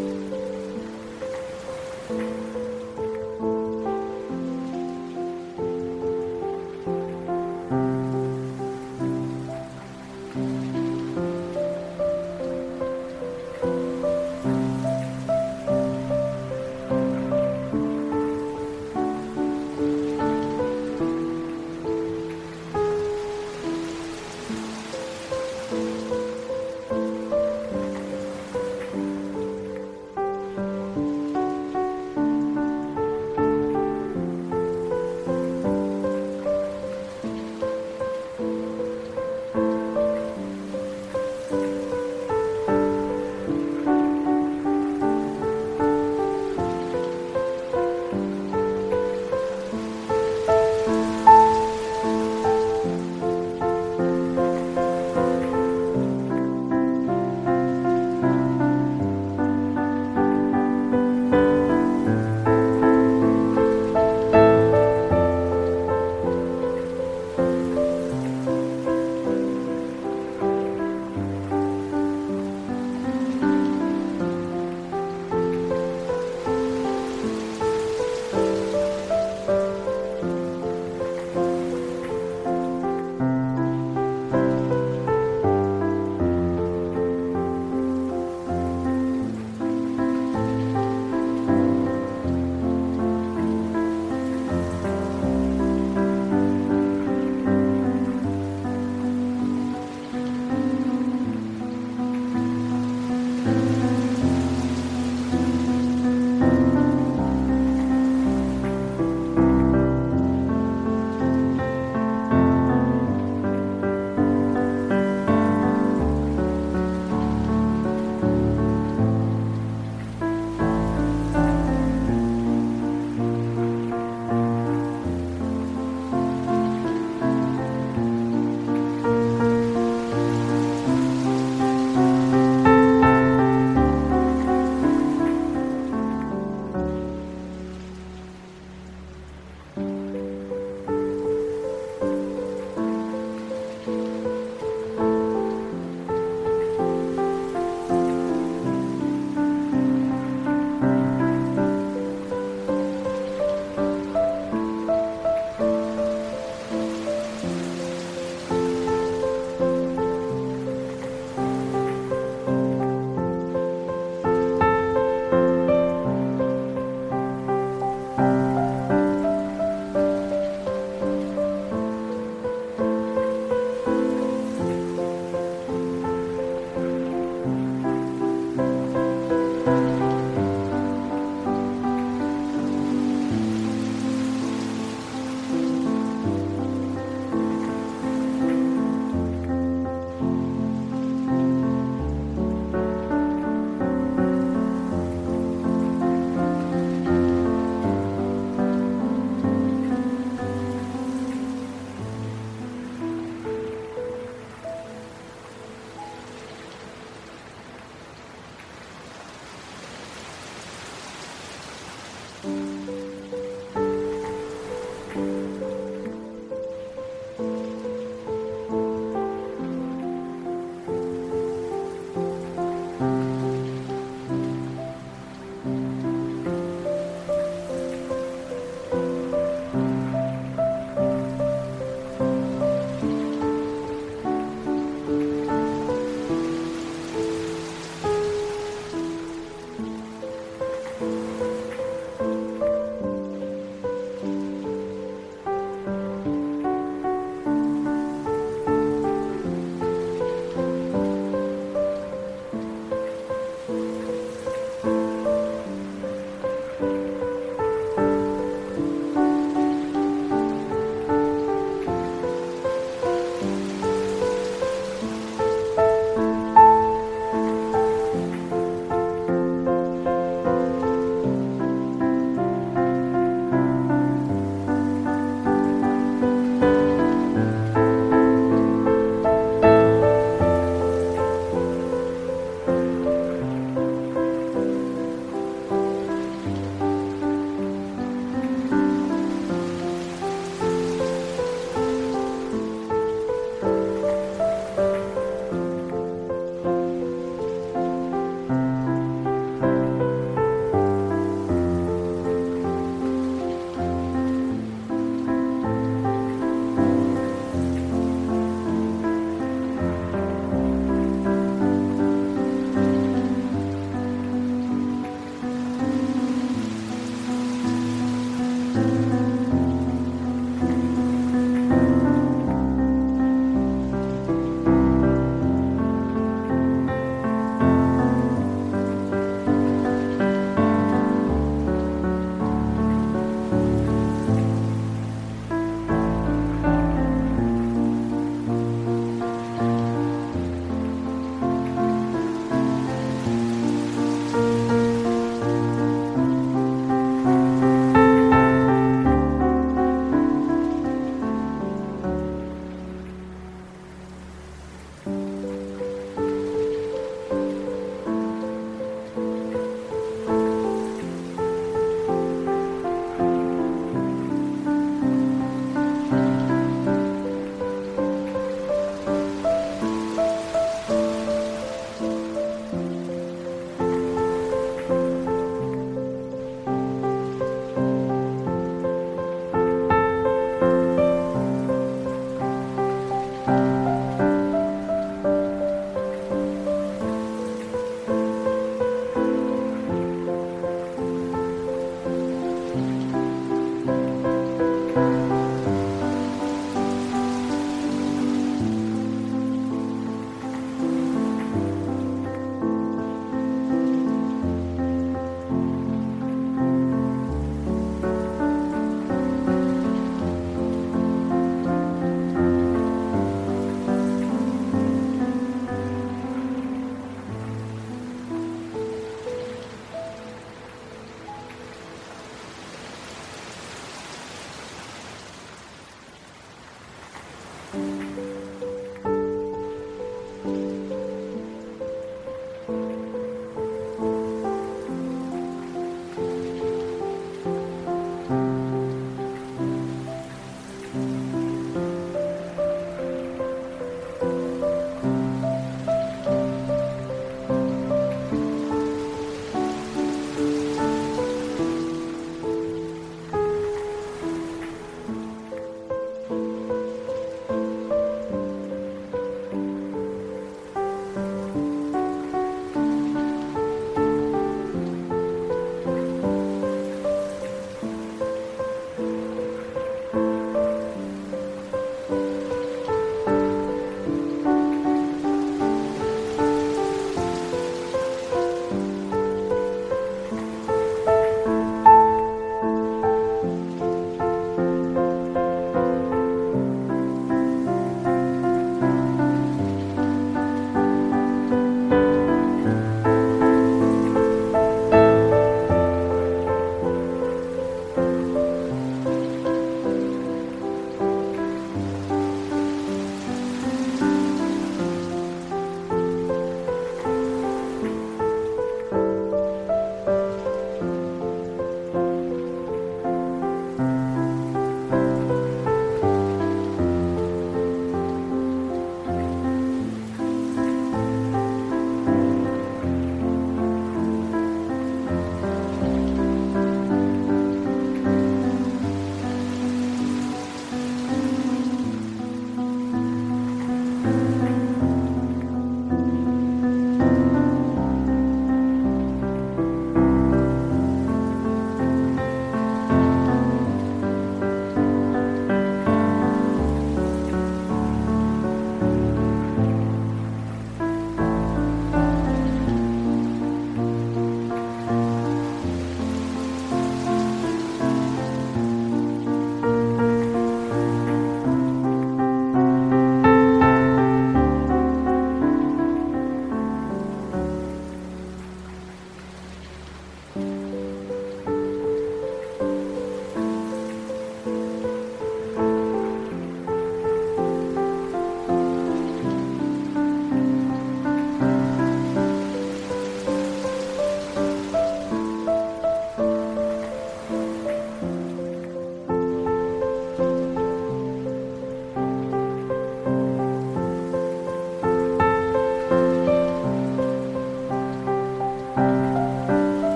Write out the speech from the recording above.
Bye.